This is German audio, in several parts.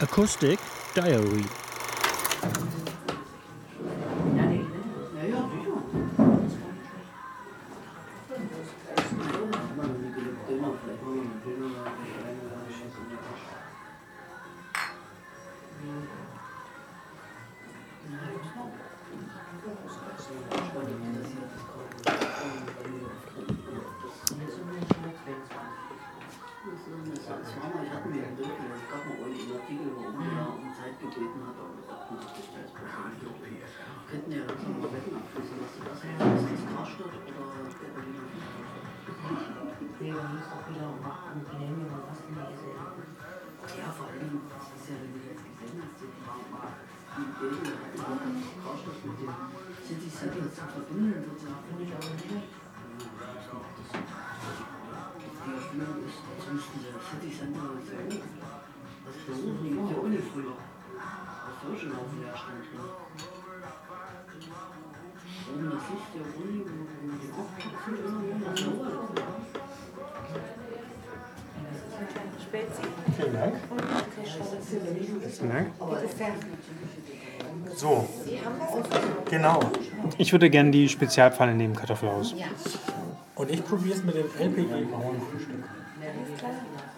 Acoustic Diary. Artikel, wo man um Zeit gebeten hat, das man das ist Könnten ja langsam mal Wetten abschließen, was du das Ist das Karstadt oder der Berliner Nee, da muss auch wieder warten, Prämien und was immer ist. Ja, vor allem, das ist ja, wenn du jetzt gesehen hast, die die hatten ja Karstadt mit dem City Center zu verbinden, sozusagen. Finde ich aber nicht. Die Erfindung ist, müssten sie das City Center so, das der Uni, der Uni früher. Das soll schon auf Leerstand drin. Oben das Licht der Uni, wo die Aufklopfen immer nur nach Dauer. Vielen Dank. Vielen Dank. So. Genau. Ich würde gerne die Spezialpfanne nehmen, Kartoffelhaus. Und ich probiere es mit dem LPG-Bauernfrühstück.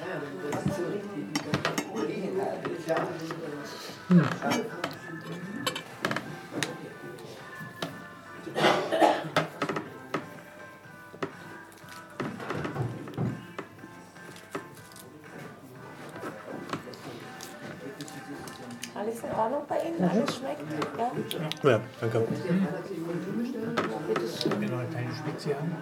Ja, das ist so richtig. Hm. Alles in Ordnung bei Ihnen? Alles schmeckt? Ja? Ja, danke. Bitte schön. Noch eine kleine Spezie an.